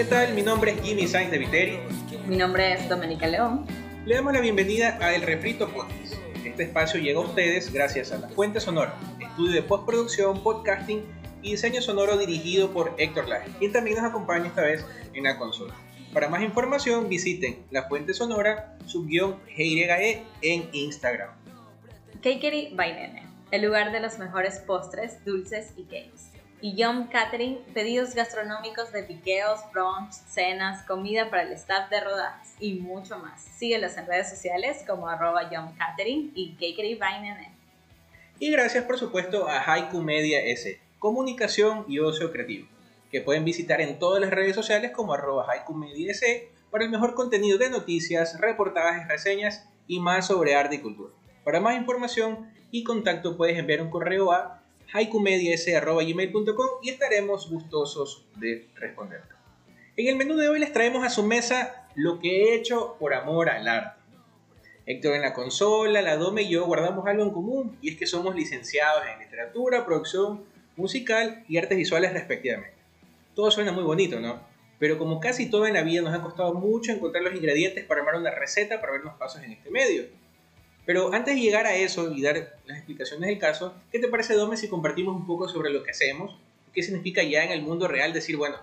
¿Qué tal? Mi nombre es Jimmy Sainz de Viteri. Mi nombre es Domenica León. Le damos la bienvenida a El Refrito Podcast. Este espacio llega a ustedes gracias a La Fuente Sonora, estudio de postproducción, podcasting y diseño sonoro dirigido por Héctor Laje, quien también nos acompaña esta vez en la consola. Para más información visiten La Fuente Sonora, subguión GYE en Instagram. Cakery by Nene, el lugar de los mejores postres, dulces y cakes. Y Yum Catering, pedidos gastronómicos de piqueos, brunch, cenas, comida para el staff de rodajes y mucho más. Síguelos en redes sociales como arroba Yum Catering y Cakery by Nene. Y gracias por supuesto a Haiku Media S, comunicación y ocio creativo, que pueden visitar en todas las redes sociales como arroba Haiku Media S para el mejor contenido de noticias, reportajes, reseñas y más sobre arte y cultura. Para más información y contacto puedes enviar un correo a haicumedias.gmail.com y estaremos gustosos de responder. En el menú de hoy les traemos a su mesa lo que he hecho por amor al arte. Héctor en la consola, la Dome y yo guardamos algo en común y es que somos licenciados en literatura, producción musical y artes visuales respectivamente. Todo suena muy bonito, ¿no? Pero como casi todo en la vida nos ha costado mucho encontrar los ingredientes para armar una receta para ver los pasos en este medio. Pero antes de llegar a eso y dar las explicaciones del caso, ¿qué te parece, Dome, si compartimos un poco sobre lo que hacemos? ¿Qué significa ya en el mundo real decir, bueno,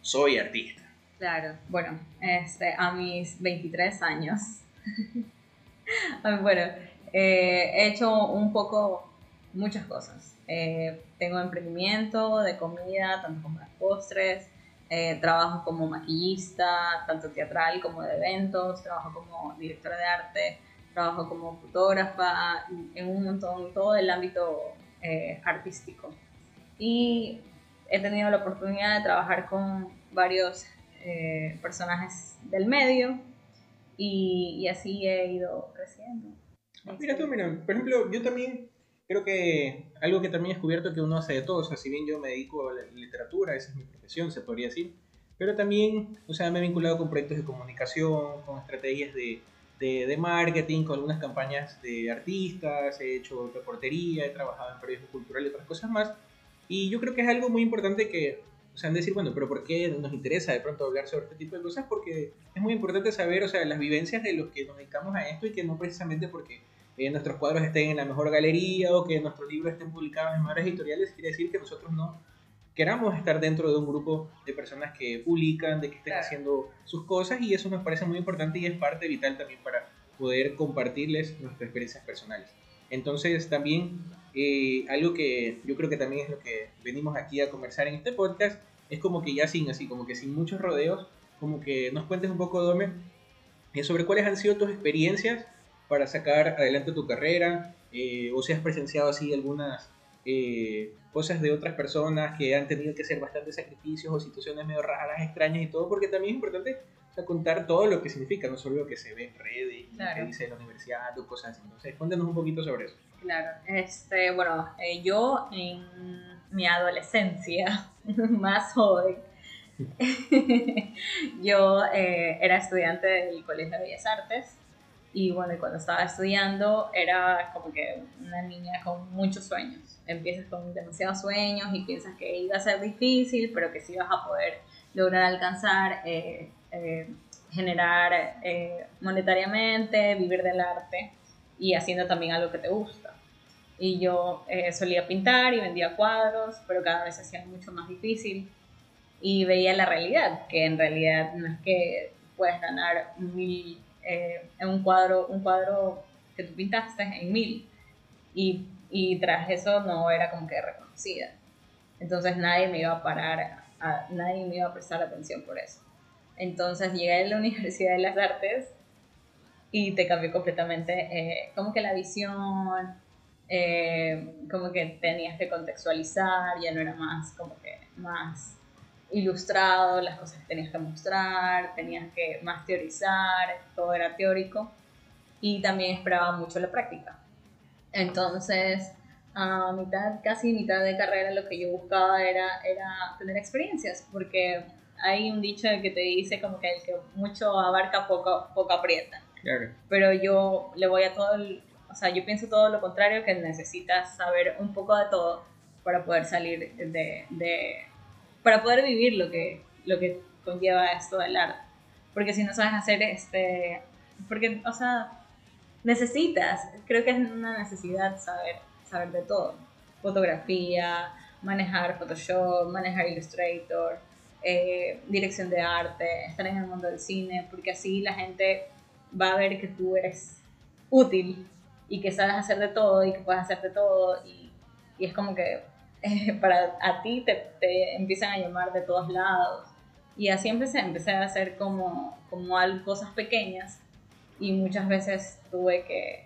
soy artista? Claro, bueno, este, a mis 23 años, bueno, eh, he hecho un poco muchas cosas. Eh, tengo emprendimiento de comida, tanto como de postres, eh, trabajo como maquillista, tanto teatral como de eventos, trabajo como directora de arte, trabajo como fotógrafa, en un montón, todo el ámbito eh, artístico. Y he tenido la oportunidad de trabajar con varios eh, personajes del medio y, así he ido creciendo. Mira tú, mira, por ejemplo, yo también creo que algo que también he descubierto que uno hace de todo, o sea, si bien yo me dedico a la literatura, esa es mi profesión, se podría decir, pero también, o sea, me he vinculado con proyectos de comunicación, con estrategias de, de, marketing, con algunas campañas de artistas, he hecho reportería, he trabajado en periodismo cultural y otras cosas más. Y yo creo que es algo muy importante que, o sea, decir, bueno, pero ¿por qué nos interesa de pronto hablar sobre este tipo de cosas? Porque es muy importante saber, o sea, las vivencias de los que nos dedicamos a esto y que no precisamente porque eh, nuestros cuadros estén en la mejor galería o que nuestros libros estén publicados en mejores editoriales, quiere decir que nosotros no queramos estar dentro de un grupo de personas que publican, de que estén haciendo sus cosas y eso nos parece muy importante y es parte vital también para poder compartirles nuestras experiencias personales. Entonces también eh, algo que yo creo que también es lo que venimos aquí a conversar en este podcast es como que ya sin así, como que sin muchos rodeos, como que nos cuentes un poco, Dome, eh, sobre cuáles han sido tus experiencias para sacar adelante tu carrera, eh, o si has presenciado así algunas eh, cosas de otras personas que han tenido que hacer bastantes sacrificios o situaciones medio raras, extrañas y todo, porque también es importante contar todo lo que significa, no solo lo que se ve en redes, lo que dice la universidad o cosas así. Entonces, cuéntanos un poquito sobre eso. Claro, este, bueno, eh, yo en mi adolescencia, más joven, yo eh, era estudiante del Colegio de Bellas Artes y bueno, cuando estaba estudiando era como que una niña con muchos sueños empiezas con demasiados sueños y piensas que iba a ser difícil, pero que sí vas a poder lograr alcanzar, eh, eh, generar eh, monetariamente, vivir del arte y haciendo también algo que te gusta. Y yo solía pintar y vendía cuadros, pero cada vez hacía mucho más difícil y veía la realidad, que en realidad no es que puedes ganar mil, en un cuadro, un cuadro que tú pintaste en mil y y tras eso no era como que reconocida. Entonces nadie me iba a parar, nadie me iba a prestar atención por eso. Entonces llegué a la Universidad de las Artes y te cambió completamente eh, como que la visión, eh, como que tenías que contextualizar, ya no era más como que más ilustrado, las cosas que tenías que mostrar, tenías que más teorizar, todo era teórico y también esperaba mucho la práctica. Entonces, a mitad, casi mitad de carrera, lo que yo buscaba era, era tener experiencias, porque hay un dicho que te dice como que el que mucho abarca, poco, poco aprieta. Claro. Pero yo le voy a todo, o sea, yo pienso todo lo contrario, que necesitas saber un poco de todo para poder salir de, de para poder vivir lo que, lo que conlleva esto del arte. Porque si no sabes hacer este, porque, o sea, necesitas, creo que es una necesidad saber, saber de todo. Fotografía, manejar Photoshop, manejar Illustrator, eh, dirección de arte, estar en el mundo del cine, porque así la gente va a ver que tú eres útil y que sabes hacer de todo y que puedes hacer de todo y, y es como que eh, para a ti te, te, empiezan a llamar de todos lados y así empecé, empecé a hacer como, como cosas pequeñas y muchas veces tuve que,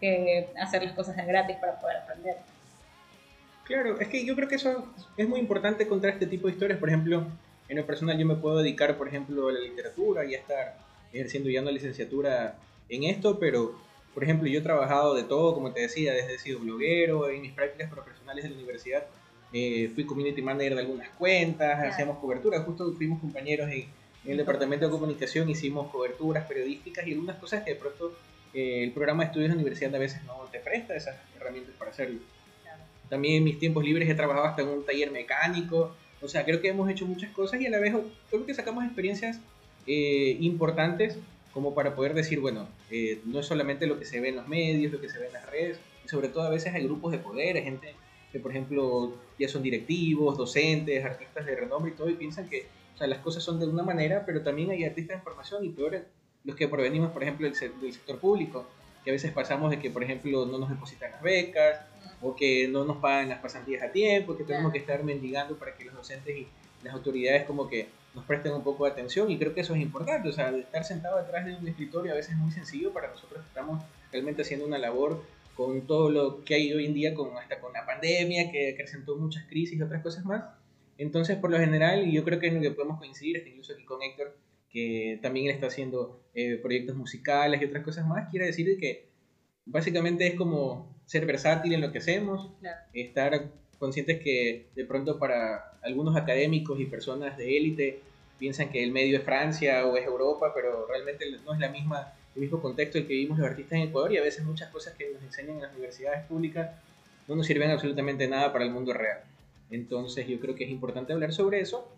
que hacer las cosas en gratis para poder aprender. Claro, es que yo creo que eso es muy importante contar este tipo de historias. Por ejemplo, en lo personal yo me puedo dedicar, por ejemplo, a la literatura y a estar ejerciendo ya una licenciatura en esto, pero, por ejemplo, yo he trabajado de todo, como te decía, desde he sido bloguero, en mis prácticas profesionales de la universidad eh, fui community manager de algunas cuentas, hacíamos cobertura, justo fuimos compañeros en, el departamento de comunicación, hicimos coberturas periodísticas y algunas cosas que de pronto eh, el programa de estudios de universidad a veces no te presta esas herramientas para hacerlo. También en mis tiempos libres he trabajado hasta en un taller mecánico. O sea, creo que hemos hecho muchas cosas y a la vez creo que sacamos experiencias eh, importantes como para poder decir, bueno, eh, no es solamente lo que se ve en los medios, lo que se ve en las redes, y sobre todo a veces hay grupos de poder, hay gente que por ejemplo ya son directivos, docentes, artistas de renombre y todo, y piensan que sea, las cosas son de una manera, pero también hay artistas de formación y peor los que provenimos, por ejemplo, del, del sector público, que a veces pasamos de que, por ejemplo, no nos depositan las becas, o que no nos pagan las pasantías a tiempo, que tenemos que estar mendigando para que los docentes y las autoridades como que nos presten un poco de atención y creo que eso es importante, o sea, estar sentado detrás de un escritorio a veces es muy sencillo para nosotros que estamos realmente haciendo una labor con todo lo que hay hoy en día, con, hasta con la pandemia que acrecentó muchas crisis y otras cosas más. Entonces, por lo general, y yo creo que es lo que podemos coincidir, hasta incluso aquí con Héctor, que también él está haciendo eh, proyectos musicales y otras cosas más, quiere decir que básicamente es como ser versátil en lo que hacemos, estar conscientes que de pronto para algunos académicos y personas de élite piensan que el medio es Francia o es Europa, pero realmente no es la misma, el mismo contexto el que vivimos los artistas en Ecuador y a veces muchas cosas que nos enseñan en las universidades públicas no nos sirven absolutamente nada para el mundo real. Entonces yo creo que es importante hablar sobre eso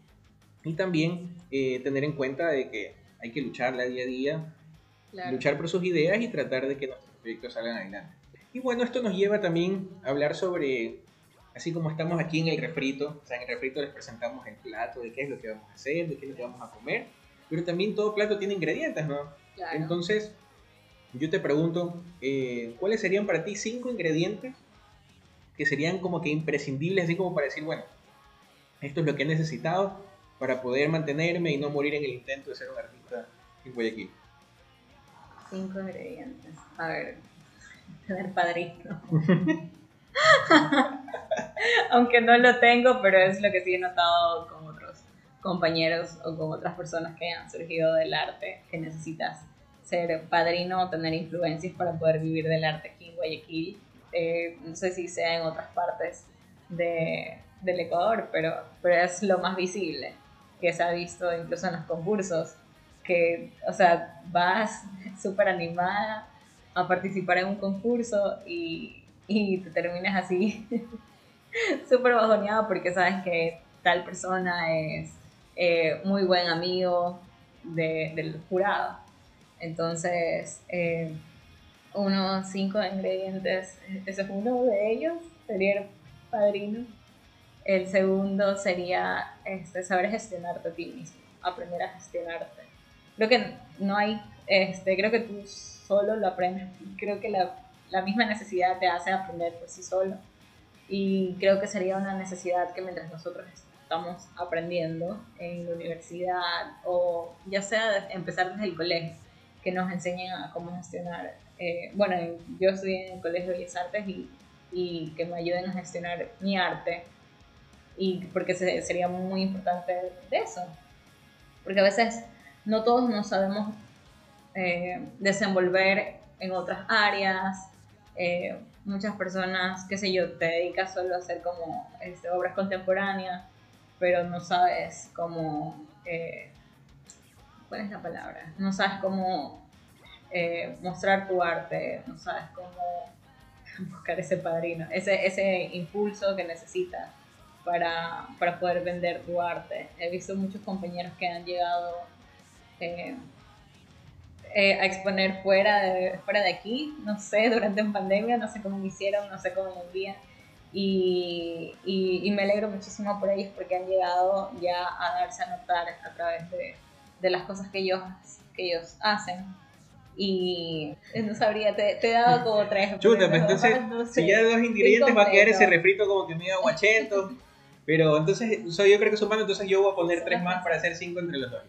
y también eh, tener en cuenta de que hay que luchar día a día, luchar por sus ideas y tratar de que nuestros proyectos salgan adelante. Y bueno, esto nos lleva también a hablar sobre, así como estamos aquí en el refrito, o sea, en el refrito les presentamos el plato, de qué es lo que vamos a hacer, de qué es lo que vamos a comer, pero también todo plato tiene ingredientes, ¿no? Entonces, yo te pregunto, eh, ¿cuáles serían para ti cinco ingredientes que serían como que imprescindibles, así como para decir, bueno, esto es lo que he necesitado para poder mantenerme y no morir en el intento de ser un artista en Guayaquil? Cinco ingredientes. A ver, tener padrino. Aunque no lo tengo, pero es lo que sí he notado con otros compañeros o con otras personas que han surgido del arte, que necesitas ser padrino o tener influencias para poder vivir del arte aquí en Guayaquil. Eh, no sé si sea en otras partes de, del Ecuador, pero, pero es lo más visible, que se ha visto incluso en los concursos, que, o sea, vas súper animada a participar en un concurso y, y te terminas así súper bajoneado porque sabes que tal persona es eh, muy buen amigo de, del jurado. Entonces, eh, unos cinco ingredientes, ese es uno de ellos, sería padrino. El segundo sería este, saber gestionarte a ti mismo, aprender a gestionarte. Creo que no hay, este, creo que tú solo lo aprendes. Creo que la, la misma necesidad te hace aprender por sí solo. Y creo que sería una necesidad que mientras nosotros estamos aprendiendo en la universidad o ya sea empezar desde el colegio, que nos enseñen a cómo gestionar. Eh, bueno, yo estoy en el Colegio de Bellas Artes y, y, que me ayuden a gestionar mi arte. Y porque sería muy importante eso. Porque a veces no todos nos sabemos eh, desenvolver en otras áreas. Eh, muchas personas, qué sé yo, te dedicas solo a hacer como este, obras contemporáneas, pero no sabes cómo... ¿Cuál es la palabra? No sabes cómo mostrar tu arte, no sabes cómo buscar ese padrino, ese, ese impulso que necesitas para, para poder vender tu arte. He visto muchos compañeros que han llegado eh, eh, a exponer fuera de, fuera de aquí, no sé, durante una pandemia, no sé cómo lo hicieron, no sé cómo lo envían. Y, y, me alegro muchísimo por ellos porque han llegado ya a darse a notar a través de, de las cosas que ellos, que ellos hacen. Y no sabría, te, te he dado como tres. Chuta, pues entonces, si ya dos ingredientes va a quedar ese refrito como que medio guachento. pero entonces, yo creo que sumando, entonces yo voy a poner tres más para hacer cinco entre los dos.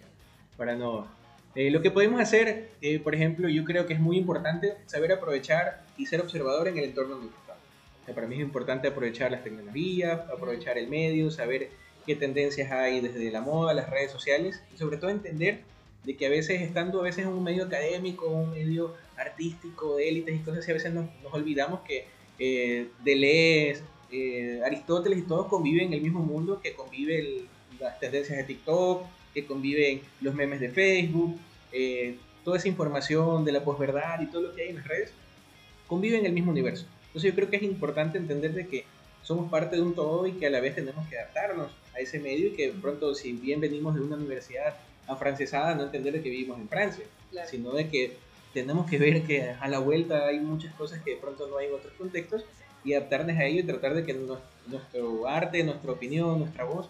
Para no. Eh, lo que podemos hacer, eh, por ejemplo, yo creo que es muy importante saber aprovechar y ser observador en el entorno donde para mí es importante aprovechar las tecnologías, aprovechar el medio, saber qué tendencias hay desde la moda, las redes sociales y sobre todo entender de que a veces estando a veces en un medio académico, un medio artístico, de élites y cosas así, a veces nos, olvidamos que eh, Deleuze, eh, Aristóteles y todos conviven en el mismo mundo que conviven las tendencias de TikTok, que conviven los memes de Facebook, eh, toda esa información de la posverdad y todo lo que hay en las redes, conviven en el mismo universo. Entonces yo creo que es importante entender de que somos parte de un todo y que a la vez tenemos que adaptarnos a ese medio y que pronto si bien venimos de una universidad afrancesada, no entender de que vivimos en Francia, sino de que tenemos que ver que a la vuelta hay muchas cosas que de pronto no hay en otros contextos y adaptarnos a ello y tratar de que nuestro arte, nuestra opinión, nuestra voz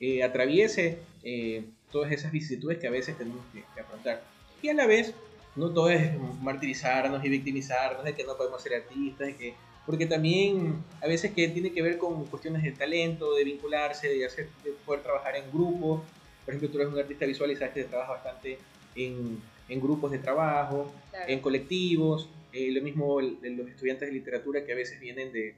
eh, atraviese eh, todas esas vicisitudes que a veces tenemos que, que afrontar. Y a la vez no todo es martirizarnos y victimizarnos de que no podemos ser artistas, que, porque también a veces que tiene que ver con cuestiones de talento, de vincularse, de, hacer, de poder trabajar en grupo. Por ejemplo, tú eres un artista visual y sabes que trabajas bastante en, en, grupos de trabajo, en colectivos. Eh, lo mismo los estudiantes de literatura que a veces vienen de,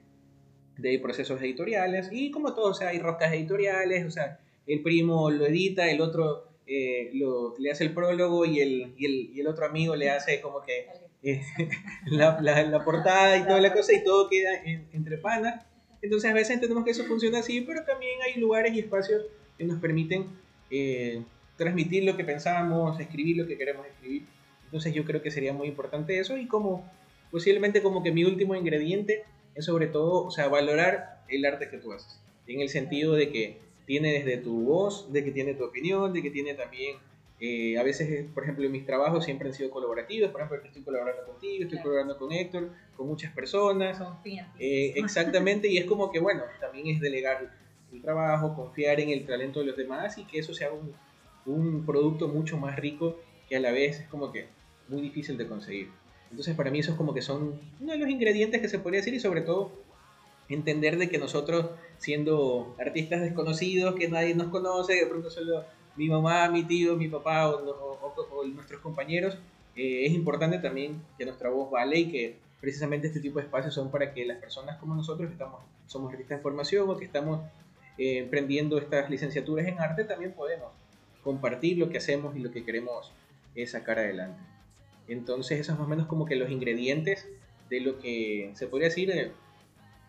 de procesos editoriales. Y como todo, o sea, hay roscas editoriales, o sea, el primo lo edita, el otro eh, lo, le hace el prólogo y el, y el, y el, otro amigo le hace como que eh, la, la, portada y toda la cosa y todo queda entre panas. Entonces a veces entendemos que eso funciona así, pero también hay lugares y espacios que nos permiten eh, transmitir lo que pensamos, escribir lo que queremos escribir. Entonces yo creo que sería muy importante eso y como posiblemente como que mi último ingrediente es sobre todo, o sea, valorar el arte que tú haces. En el sentido de que tiene desde tu voz, de que tiene tu opinión, de que tiene también, eh, a veces, por ejemplo, en mis trabajos siempre han sido colaborativos, por ejemplo, estoy colaborando contigo, estoy colaborando con Héctor, con muchas personas. Eh, exactamente, y es como que, bueno, también es delegar el trabajo, confiar en el talento de los demás y que eso sea un, un producto mucho más rico que a la vez es como que muy difícil de conseguir. Entonces para mí eso es como que son uno de los ingredientes que se podría decir y sobre todo entender de que nosotros, siendo artistas desconocidos, que nadie nos conoce, de pronto solo mi mamá, mi tío, mi papá o, nuestros compañeros, eh, es importante también que nuestra voz vale y que precisamente este tipo de espacios son para que las personas como nosotros, que estamos, somos artistas de formación o que estamos eh, emprendiendo estas licenciaturas en arte, también podemos compartir lo que hacemos y lo que queremos sacar adelante. Entonces, esos más o menos como que los ingredientes de lo que se podría decir eh,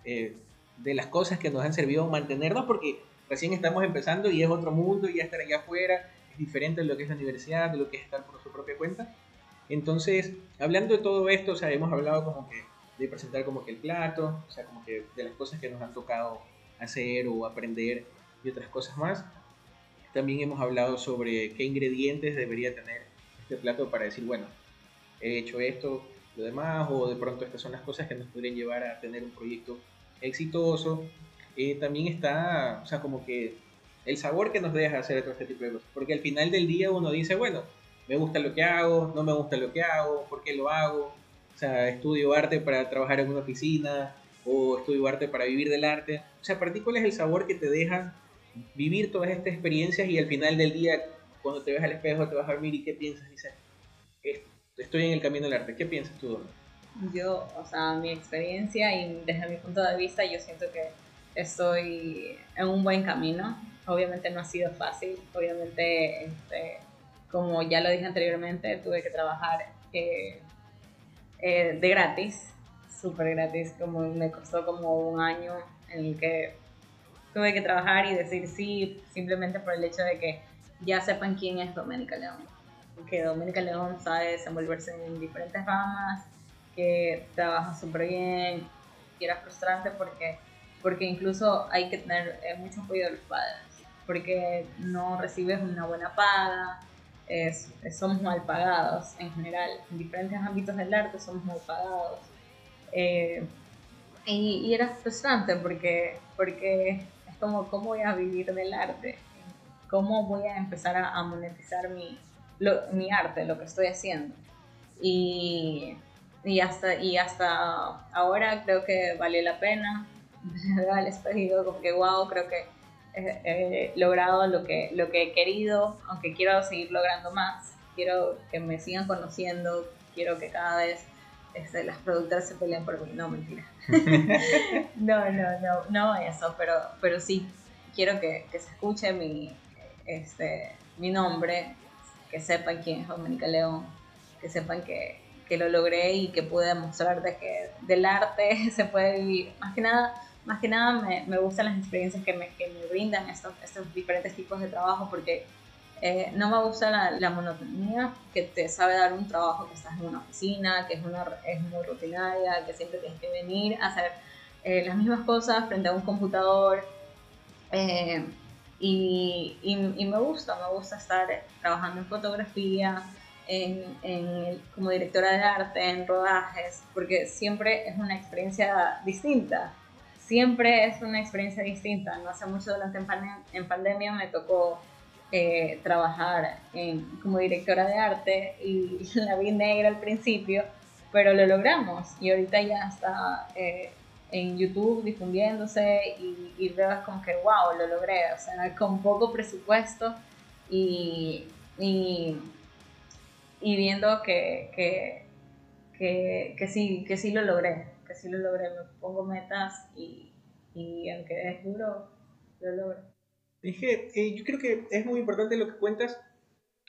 eh, de las cosas que nos han servido mantenernos, porque recién estamos empezando y es otro mundo y ya estar allá afuera es diferente de lo que es la universidad, de lo que es estar por su propia cuenta. Entonces, hablando de todo esto, o sea, hemos hablado como que de presentar como que el plato, o sea, como que de las cosas que nos han tocado hacer o aprender y otras cosas más. También hemos hablado sobre qué ingredientes debería tener este plato para decir, bueno, he hecho esto, lo demás, o de pronto estas son las cosas que nos podrían llevar a tener un proyecto exitoso. Eh, también está, o sea, como que el sabor que nos deja hacer todo este tipo de cosas. Porque al final del día uno dice, bueno, me gusta lo que hago, no me gusta lo que hago, ¿por qué lo hago? O sea, estudio arte para trabajar en una oficina o estudio arte para vivir del arte. O sea, para ti, ¿cuál es el sabor que te deja vivir todas estas experiencias y al final del día, cuando te ves al espejo, te vas a dormir y qué piensas? Dices, estoy en el camino del arte. ¿Qué piensas tú, Yo, o sea, mi experiencia y desde mi punto de vista, yo siento que estoy en un buen camino. Obviamente no ha sido fácil, obviamente, este, como ya lo dije anteriormente, tuve que trabajar eh, eh, de gratis, súper gratis, como me costó como un año en el que tuve que trabajar y decir sí, simplemente por el hecho de que ya sepan quién es Doménica León que Doménica León sabe desenvolverse en diferentes ramas, que trabaja súper bien, y era frustrante porque porque incluso hay que tener eh, mucho apoyo de los padres, porque no recibes una buena paga, es, somos mal pagados en general, en diferentes ámbitos del arte somos mal pagados. Eh, y, era frustrante porque, porque es como, ¿cómo voy a vivir del arte? ¿Cómo voy a empezar a, monetizar mi, mi arte, lo que estoy haciendo? Y, y, hasta, y hasta ahora creo que valió la pena. Les pedido como que wow, creo que he, logrado lo que, lo que he querido, aunque quiero seguir logrando más. Quiero que me sigan conociendo, quiero que cada vez este, las productoras se peleen por mí. No, mentira. no, no, no, no eso, pero, pero sí, quiero que, que se escuche mi, este, mi nombre, que sepan quién es Dominica León, que sepan que, que lo logré y que pude demostrar de que del arte se puede vivir. Más que nada, más que nada me, me gustan las experiencias que me, que me brindan estos, estos, diferentes tipos de trabajo porque eh, no me gusta la, monotonía que te sabe dar un trabajo que estás en una oficina, que es, una, es muy rutinaria, que siempre tienes que venir a hacer eh, las mismas cosas frente a un computador. Eh, y, y, me gusta, me gusta estar trabajando en fotografía, en, en, como directora de arte, en rodajes, porque siempre es una experiencia distinta siempre es una experiencia distinta. No hace mucho durante en, pandemia me tocó eh, trabajar como directora de arte y la vi negra al principio, pero lo logramos. Y ahorita ya está eh, en YouTube difundiéndose y, y veo como que wow, lo logré, o sea, con poco presupuesto y, y, viendo que, que, que, que, sí, que sí lo logré que sí lo logré, me pongo metas y, y aunque es duro, lo logro. Dije, eh, yo creo que es muy importante lo que cuentas,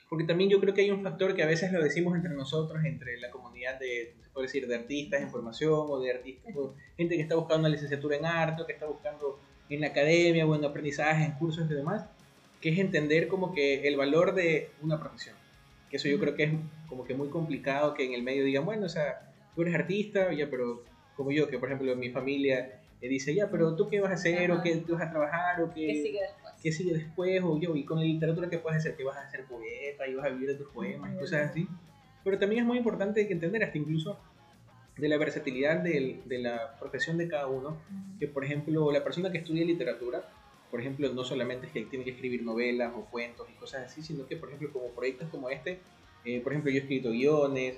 porque también yo creo que hay un factor que a veces lo decimos entre nosotros, entre la comunidad de, se puede decir, de artistas en formación o de artistas, gente que está buscando una licenciatura en arte, o que está buscando en la academia o en aprendizaje, en cursos y demás, que es entender como que el valor de una profesión. Que eso yo creo que es como que muy complicado que en el medio digan, bueno, o sea, tú eres artista, ya, pero como yo, que por ejemplo en mi familia eh, dice, ya, pero tú qué vas a hacer, o qué tú vas a trabajar, o qué, ¿Qué qué sigue después o yo, y con la literatura qué puedes hacer, que vas a ser poeta, y vas a vivir de tus poemas, y cosas así. Pero también es muy importante que entender hasta incluso de la versatilidad de, de la profesión de cada uno, que por ejemplo la persona que estudia literatura, por ejemplo, no solamente es que tiene que escribir novelas o cuentos y cosas así, sino que por ejemplo como proyectos como este, eh, por ejemplo yo he escrito guiones,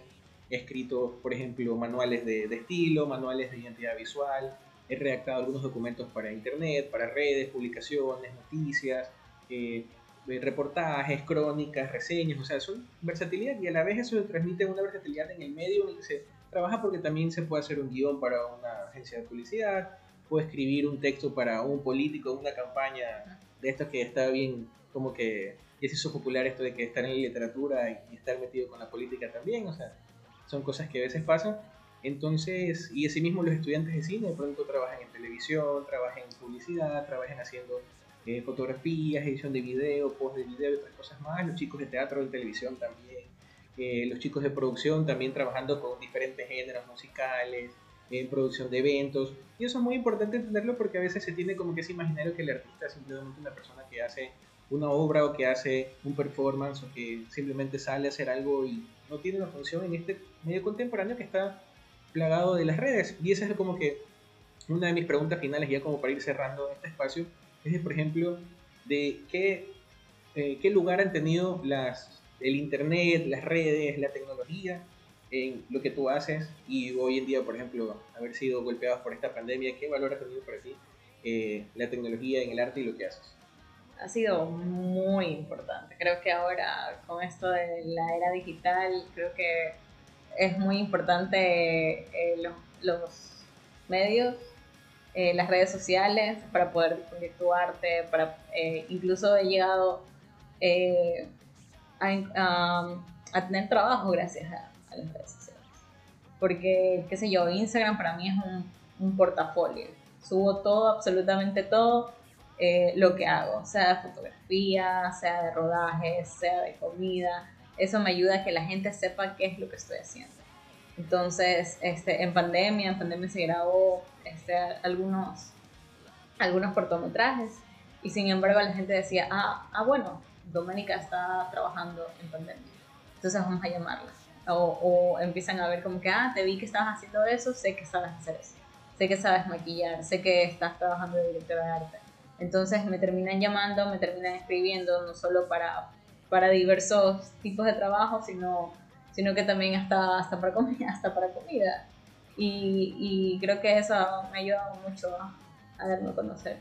He escrito, por ejemplo, manuales de, estilo, manuales de identidad visual, he redactado algunos documentos para internet, para redes, publicaciones, noticias, eh, eh, reportajes, crónicas, reseñas, o sea, son versatilidad y a la vez eso transmite una versatilidad en el medio en el que se trabaja porque también se puede hacer un guion para una agencia de publicidad, puede escribir un texto para un político, una campaña de esto que está bien, como que es eso popular esto de que estar en la literatura y estar metido con la política también, o sea, son cosas que a veces pasan. Entonces, y asimismo los estudiantes de cine de pronto trabajan en televisión, trabajan en publicidad, trabajan haciendo eh, fotografías, edición de video, post de video y otras cosas más. Los chicos de teatro y televisión también. Eh, los chicos de producción también trabajando con diferentes géneros musicales, en producción de eventos. Y eso es muy importante entenderlo porque a veces se tiene como que ese imaginario que el artista es simplemente una persona que hace una obra o que hace un performance o que simplemente sale a hacer algo y no tiene una función en este medio contemporáneo que está plagado de las redes. Y esa es como que una de mis preguntas finales, ya como para ir cerrando este espacio, es por ejemplo, de qué, eh, qué lugar han tenido las, el Internet, las redes, la tecnología en lo que tú haces y hoy en día, por ejemplo, haber sido golpeados por esta pandemia, ¿qué valor ha tenido para ti eh, la tecnología en el arte y lo que haces? ha sido muy importante. Creo que ahora con esto de la era digital, creo que es muy importante eh, los, medios, eh, las redes sociales para poder difundir tu arte, para eh, incluso he llegado a, tener trabajo gracias a, las redes sociales. Porque, qué sé yo, Instagram para mí es un, un portafolio. Subo todo, absolutamente todo lo que hago, sea de fotografía, sea de rodajes, sea de comida. Eso me ayuda a que la gente sepa qué es lo que estoy haciendo. Entonces, este, en pandemia, en pandemia se grabó este, algunos, algunos cortometrajes. Y sin embargo la gente decía, ah, ah bueno, Doménica está trabajando en pandemia. Entonces vamos a llamarla. O, o, empiezan a ver como que, ah, te vi que estabas haciendo eso, sé que sabes hacer eso. Sé que sabes maquillar, sé que estás trabajando de directora de arte. Entonces me terminan llamando, me terminan escribiendo, no solo para, para diversos tipos de trabajo, sino, sino que también hasta, hasta, para, comida, hasta para comida. Y, y creo que eso me ha ayudado mucho a, a darme a conocer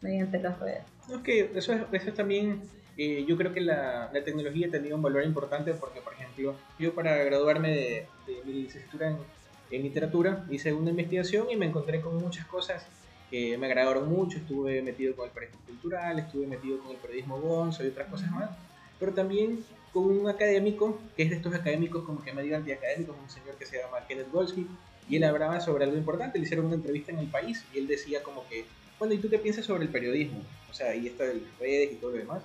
mediante las redes. Es que eso, eso también eh, yo creo que la, la, tecnología ha tenido un valor importante porque, por ejemplo, yo para graduarme de, mi licenciatura en, en, literatura hice una investigación y me encontré con muchas cosas que me agradaron mucho. Estuve metido con el periodismo cultural, estuve metido con el periodismo gonzo y otras cosas más, pero también con un académico, que es de estos académicos como que me digan académicos, un señor que se llama Kenneth Goldsky, y él hablaba sobre algo importante, le hicieron una entrevista en el país y él decía como que, bueno, ¿y tú qué piensas sobre el periodismo? O sea, ahí está el redes y todo lo demás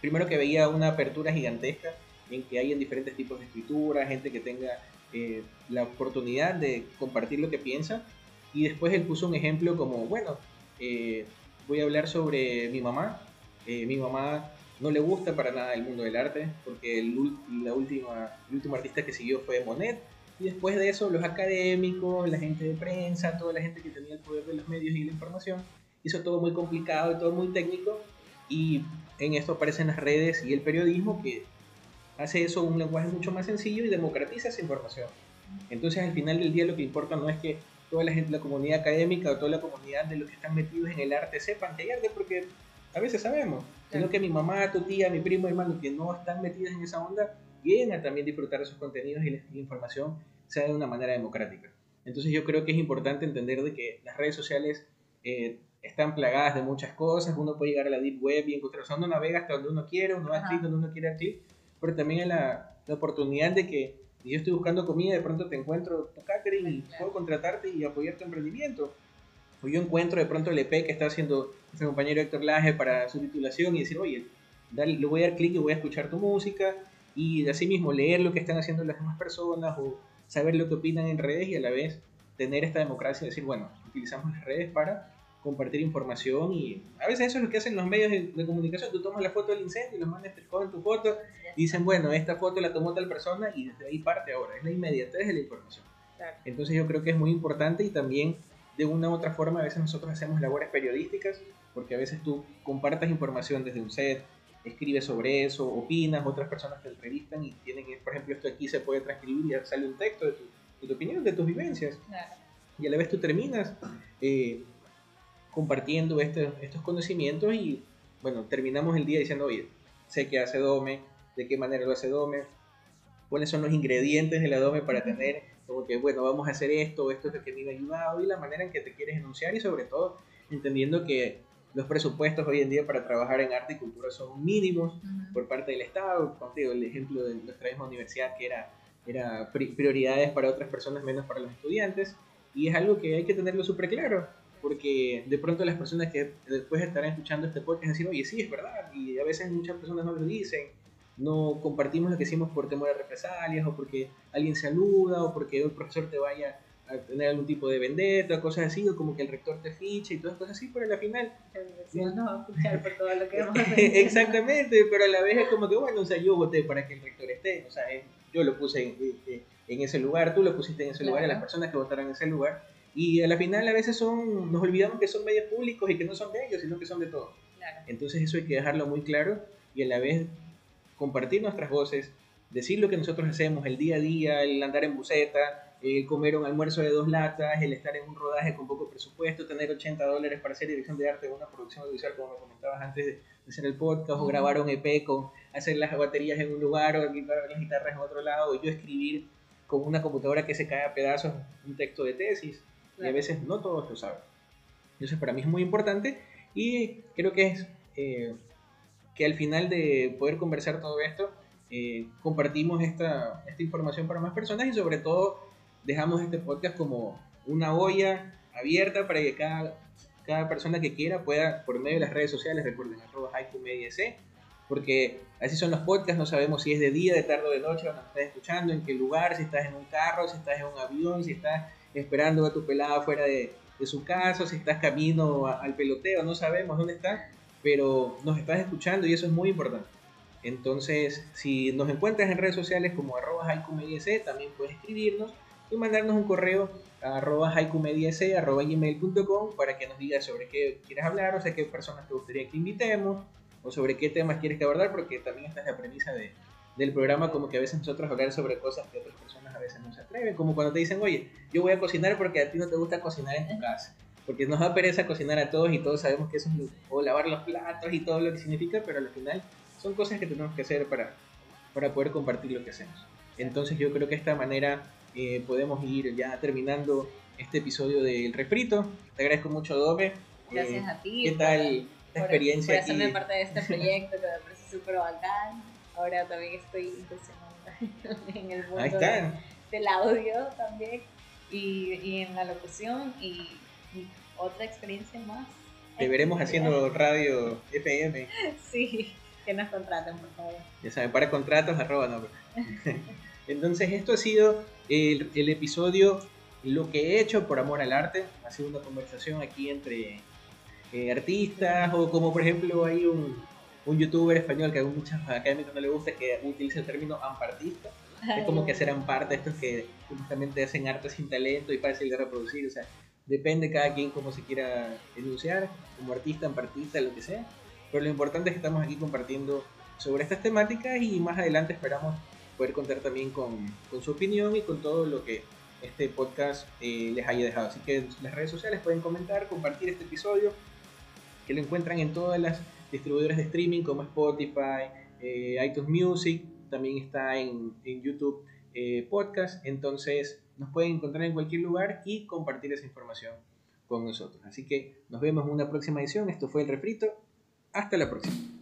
primero que veía una apertura gigantesca en que hay en diferentes tipos de escritura, gente que tenga eh, la oportunidad de compartir lo que piensa. Y después él puso un ejemplo como, bueno, eh, voy a hablar sobre mi mamá. Eh, mi mamá no le gusta para nada el mundo del arte, porque el, la última, el último artista que siguió fue Monet. Y después de eso, los académicos, la gente de prensa, toda la gente que tenía el poder de los medios y la información, hizo todo muy complicado y todo muy técnico. Y en esto aparecen las redes y el periodismo que hace eso un lenguaje mucho más sencillo y democratiza esa información. Entonces al final del día lo que importa no es que toda la gente, la comunidad académica o toda la comunidad de los que están metidos en el arte sepan que hay arte porque a veces sabemos, sino que mi mamá, tu tía, mi primo, hermano que no están metidos en esa onda, vienen a también disfrutar de sus contenidos y la información sea de una manera democrática. Entonces yo creo que es importante entender de que las redes sociales eh, están plagadas de muchas cosas, uno puede llegar a la deep web y encontrar, o sea, uno navega hasta donde uno quiere, uno va clic donde uno quiere clic, pero también hay la, la, oportunidad de que si yo estoy buscando comida, de pronto te encuentro tu catering y puedo contratarte y apoyar tu emprendimiento. O yo encuentro de pronto el EP que está haciendo nuestro compañero Héctor Laje para su titulación y decir, oye, dale, le voy a dar clic y voy a escuchar tu música y así mismo leer lo que están haciendo las demás personas o saber lo que opinan en redes y a la vez tener esta democracia de decir, bueno, utilizamos las redes para compartir información y a veces eso es lo que hacen los medios de, comunicación. Tú tomas la foto del incendio y los mandas, cogen tu foto y dicen, bueno, esta foto la tomó tal persona y desde ahí parte ahora. Es la inmediatez de la información. Entonces yo creo que es muy importante y también de una u otra forma a veces nosotros hacemos labores periodísticas porque a veces tú compartas información desde un set, escribes sobre eso, opinas, otras personas te entrevistan y tienen, por ejemplo, esto aquí se puede transcribir y sale un texto de tu, de tu opinión, de tus vivencias. Y a la vez tú terminas eh, compartiendo este, estos conocimientos y bueno, terminamos el día diciendo, oye, sé que hace Dome, de qué manera lo hace Dome, cuáles son los ingredientes de la Dome para tener, como que, bueno, vamos a hacer esto, esto es lo que me ha ayudado y la manera en que te quieres enunciar y sobre todo entendiendo que los presupuestos hoy en día para trabajar en arte y cultura son mínimos por parte del Estado. Contigo el ejemplo de nuestra misma universidad que era, era prioridades para otras personas menos para los estudiantes. Y es algo que hay que tenerlo súper claro porque de pronto las personas que después estarán escuchando este podcast decir, oye, sí, es verdad, y a veces muchas personas no lo dicen, no compartimos lo que hicimos por temor a represalias, o porque alguien se aluda, o porque el profesor te vaya a tener algún tipo de vendetta, cosas así, o como que el rector te fiche y todas cosas así, pero al final... No va a escuchar por todo lo que hemos Exactamente, pero a la vez es como que, bueno, o sea, yo voté para que el rector esté, o sea, yo lo puse en, en, ese lugar, tú lo pusiste en ese lugar, y las personas que votaron en ese lugar, y a la final a veces son, nos olvidamos que son medios públicos y que no son de ellos, sino que son de todos. Entonces eso hay que dejarlo muy claro y a la vez compartir nuestras voces, decir lo que nosotros hacemos el día a día, el andar en buseta, el comer un almuerzo de dos latas, el estar en un rodaje con poco presupuesto, tener 80 dólares para hacer dirección de arte o una producción audiovisual, como me comentabas antes de hacer el podcast, o grabar un EP con hacer las baterías en un lugar o grabar las guitarras en otro lado, o yo escribir con una computadora que se cae a pedazos un texto de tesis y a veces no todos lo saben. Eso para mí es muy importante y creo que es eh, que al final de poder conversar todo esto, eh, compartimos esta, esta información para más personas y sobre todo dejamos este podcast como una olla abierta para que cada, cada persona que quiera pueda, por medio de las redes sociales, recuerden, arroba C, porque así son los podcasts, no sabemos si es de día, de tarde o de noche, cuando estás escuchando, en qué lugar, si estás en un carro, si estás en un avión, si estás esperando a tu pelada fuera de, de su casa, si estás camino al peloteo, no sabemos dónde estás, pero nos estás escuchando y eso es muy importante. Entonces, si nos encuentras en redes sociales como arroba también puedes escribirnos y mandarnos un correo a arroba arroba gmail.com para que nos digas sobre qué quieres hablar, o sea, qué personas te gustaría que invitemos, o sobre qué temas quieres que abordar, porque también esta es la premisa de, del programa, como que a veces nosotros hablar sobre cosas que otras personas a veces no se atreven, como cuando te dicen, oye, yo voy a cocinar porque a ti no te gusta cocinar en tu casa, porque nos da pereza cocinar a todos y todos sabemos que eso es, o lavar los platos y todo lo que significa, pero al final son cosas que tenemos que hacer para, para poder compartir lo que hacemos. Entonces yo creo que de esta manera eh, podemos ir ya terminando este episodio del refrito. Te agradezco mucho, Dove. Gracias eh, a ti. ¿Qué tal la experiencia por hacerme parte de este proyecto que me parece súper bacán. Ahora también estoy impresionada en el mundo del audio también y, y en la locución y, otra experiencia más. Te veremos haciendo radio FM. Sí que nos contraten, por favor. Ya saben, para contratos, arroba no. Entonces, esto ha sido el, el, episodio Lo que he hecho por amor al arte. Ha sido una conversación aquí entre eh, artistas, o como por ejemplo hay un, un youtuber español que a muchos académicos no le gusta que utiliza el término ampartista. Es como que serán parte de estos que justamente hacen arte sin talento y fácil de reproducir. O sea, depende cada quien cómo se quiera enunciar, como artista, ampartista, lo que sea. Pero lo importante es que estamos aquí compartiendo sobre estas temáticas y más adelante esperamos poder contar también con, su opinión y con todo lo que este podcast eh, les haya dejado. Así que en las redes sociales pueden comentar, compartir este episodio, que lo encuentran en todas las distribuidoras de streaming como Spotify, eh, iTunes Music, también está en, en YouTube eh, Podcast, entonces nos pueden encontrar en cualquier lugar y compartir esa información con nosotros. Así que nos vemos en una próxima edición, esto fue El Refrito, hasta la próxima.